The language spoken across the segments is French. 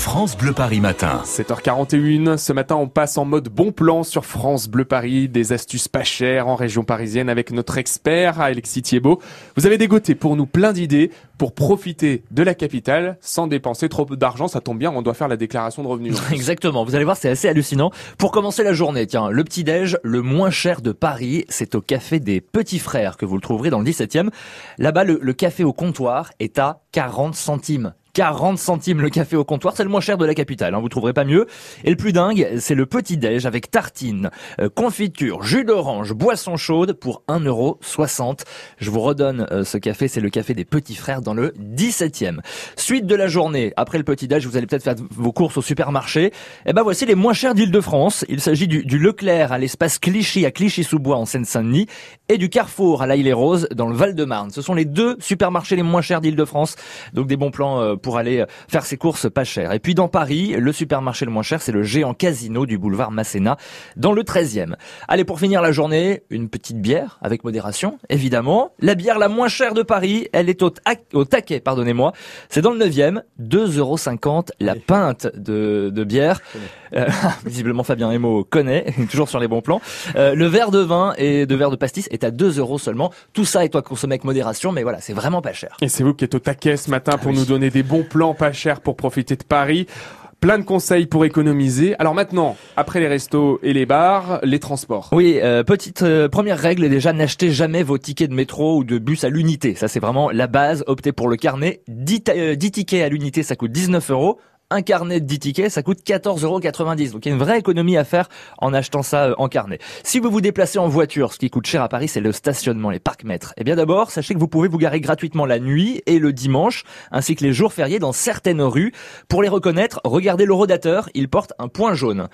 France Bleu Paris matin. 7h41, ce matin on passe en mode bon plan sur France Bleu Paris, des astuces pas chères en région parisienne avec notre expert Alexis Thiebaud. Vous avez dégoté pour nous plein d'idées pour profiter de la capitale sans dépenser trop d'argent, ça tombe bien, on doit faire la déclaration de revenus. Exactement, vous allez voir c'est assez hallucinant. Pour commencer la journée, tiens, le petit déj le moins cher de Paris, c'est au café des Petits Frères que vous le trouverez dans le 17e. Là-bas le, le café au comptoir est à 40 centimes. 40 centimes le café au comptoir, c'est le moins cher de la capitale, hein, vous trouverez pas mieux. Et le plus dingue, c'est le petit déj avec tartine, euh, confiture, jus d'orange, boisson chaude pour 1,60€. Je vous redonne euh, ce café, c'est le café des petits frères dans le 17e. Suite de la journée, après le petit déj, vous allez peut-être faire vos courses au supermarché. Eh ben voici les moins chers d'Île-de-France. Il s'agit du, du, Leclerc à l'espace Clichy à Clichy-sous-Bois en Seine-Saint-Denis et du Carrefour à l'Aille-les-Roses dans le Val-de-Marne. Ce sont les deux supermarchés les moins chers d'Île-de-France. Donc des bons plans euh, pour aller faire ses courses pas chères. Et puis dans Paris, le supermarché le moins cher, c'est le géant casino du boulevard Masséna, dans le 13e. Allez, pour finir la journée, une petite bière, avec modération, évidemment. La bière la moins chère de Paris, elle est au, au taquet, pardonnez-moi. C'est dans le 9e, 2,50€ la pinte de, de bière. Euh, visiblement Fabien Emo connaît, toujours sur les bons plans. Euh, le verre de vin et de verre de pastis est à 2 euros seulement. Tout ça est à consommer avec modération, mais voilà, c'est vraiment pas cher. Et c'est vous qui êtes au taquet ce matin pour ah nous donner des bons plans pas chers pour profiter de Paris. Plein de conseils pour économiser. Alors maintenant, après les restos et les bars, les transports. Oui, euh, petite euh, première règle déjà, n'achetez jamais vos tickets de métro ou de bus à l'unité. Ça c'est vraiment la base. Optez pour le carnet. 10, 10 tickets à l'unité, ça coûte 19 euros un carnet de 10 tickets, ça coûte 14,90€. Donc il y a une vraie économie à faire en achetant ça euh, en carnet. Si vous vous déplacez en voiture, ce qui coûte cher à Paris, c'est le stationnement, les parcs-mètres. Eh bien d'abord, sachez que vous pouvez vous garer gratuitement la nuit et le dimanche, ainsi que les jours fériés dans certaines rues. Pour les reconnaître, regardez le rodateur, il porte un point jaune.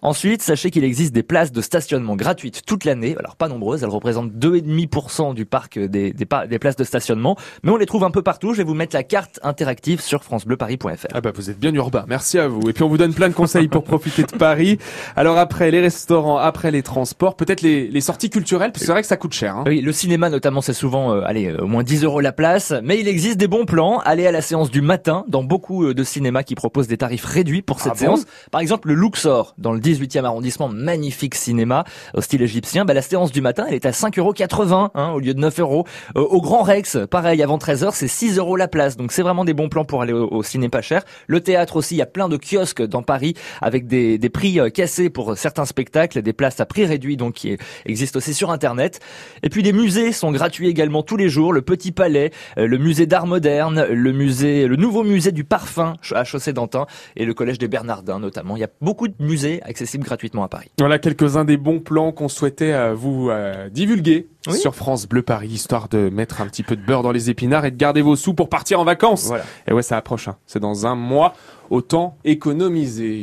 Ensuite, sachez qu'il existe des places de stationnement gratuites toute l'année. Alors pas nombreuses, elles représentent 2,5% du parc des, des, des, places de stationnement, mais on les trouve un peu partout. Je vais vous mettre la carte interactive sur francebleuparis.fr. Ah bah vous êtes bien Merci à vous. Et puis on vous donne plein de conseils pour profiter de Paris. Alors après les restaurants, après les transports, peut-être les, les, sorties culturelles, parce que c'est vrai que ça coûte cher. Hein. Oui, le cinéma notamment, c'est souvent, euh, allez, au moins 10 euros la place. Mais il existe des bons plans. Allez à la séance du matin dans beaucoup euh, de cinémas qui proposent des tarifs réduits pour cette ah séance. Par exemple, le Luxor, dans le 18e arrondissement, magnifique cinéma au style égyptien. Bah, la séance du matin, elle est à 5,80 euros hein, au lieu de 9 euros. Euh, au Grand Rex, pareil, avant 13 heures, c'est 6 euros la place. Donc c'est vraiment des bons plans pour aller au, au ciné pas cher. Le théâtre aussi, il y a plein de kiosques dans Paris avec des, des prix euh, cassés pour certains spectacles, des places à prix réduit donc qui existent aussi sur internet. Et puis des musées sont gratuits également tous les jours, le Petit Palais, euh, le musée d'art moderne, le musée le nouveau musée du parfum à Chaussée d'Antin et le collège des Bernardins notamment. Il y a beaucoup de musées accessibles gratuitement à Paris. Voilà quelques-uns des bons plans qu'on souhaitait euh, vous divulguer sur France Bleu Paris, histoire de mettre un petit peu de beurre dans les épinards et de garder vos sous pour partir en vacances. Et ouais, ça approche. Hein. C'est dans un mois. Autant économiser.